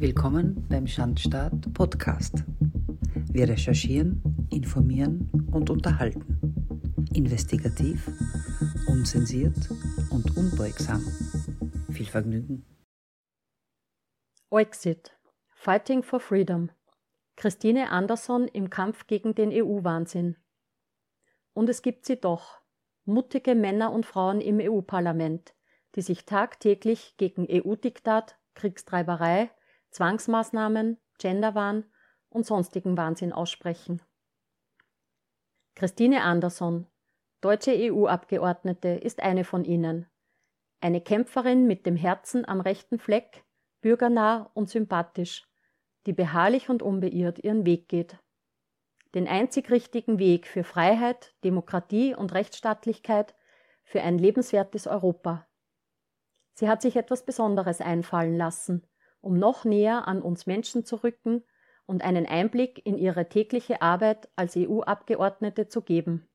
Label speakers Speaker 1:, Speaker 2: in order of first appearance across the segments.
Speaker 1: Willkommen beim Schandstaat Podcast. Wir recherchieren, informieren und unterhalten. Investigativ, unzensiert und unbeugsam. Viel Vergnügen.
Speaker 2: Exit. Fighting for Freedom. Christine Andersson im Kampf gegen den EU-Wahnsinn. Und es gibt sie doch. Mutige Männer und Frauen im EU-Parlament, die sich tagtäglich gegen EU-Diktat, Kriegstreiberei, Zwangsmaßnahmen, Genderwahn und sonstigen Wahnsinn aussprechen. Christine Andersson, deutsche EU-Abgeordnete, ist eine von ihnen. Eine Kämpferin mit dem Herzen am rechten Fleck, bürgernah und sympathisch, die beharrlich und unbeirrt ihren Weg geht. Den einzig richtigen Weg für Freiheit, Demokratie und Rechtsstaatlichkeit, für ein lebenswertes Europa. Sie hat sich etwas Besonderes einfallen lassen, um noch näher an uns Menschen zu rücken und einen Einblick in ihre tägliche Arbeit als EU-Abgeordnete zu geben.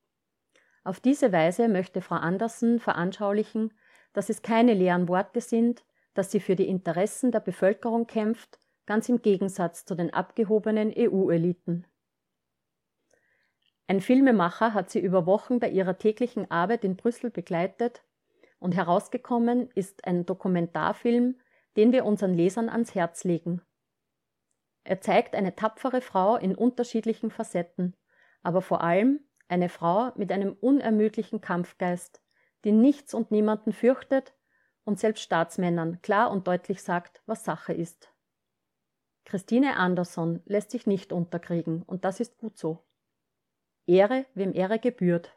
Speaker 2: Auf diese Weise möchte Frau Andersen veranschaulichen, dass es keine leeren Worte sind, dass sie für die Interessen der Bevölkerung kämpft, ganz im Gegensatz zu den abgehobenen EU-Eliten. Ein Filmemacher hat sie über Wochen bei ihrer täglichen Arbeit in Brüssel begleitet und herausgekommen ist ein Dokumentarfilm, den wir unseren Lesern ans Herz legen. Er zeigt eine tapfere Frau in unterschiedlichen Facetten, aber vor allem eine Frau mit einem unermüdlichen Kampfgeist, die nichts und niemanden fürchtet und selbst Staatsmännern klar und deutlich sagt, was Sache ist. Christine Andersson lässt sich nicht unterkriegen, und das ist gut so. Ehre, wem Ehre gebührt.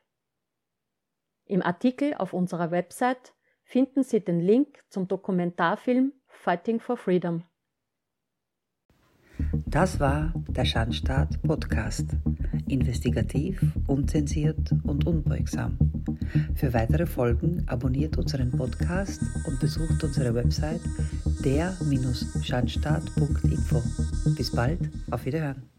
Speaker 2: Im Artikel auf unserer Website finden Sie den Link zum Dokumentarfilm Fighting for Freedom.
Speaker 1: Das war der Schandstaat Podcast. Investigativ, unzensiert und unbeugsam. Für weitere Folgen abonniert unseren Podcast und besucht unsere Website der-schandstaat.info. Bis bald, auf Wiederhören.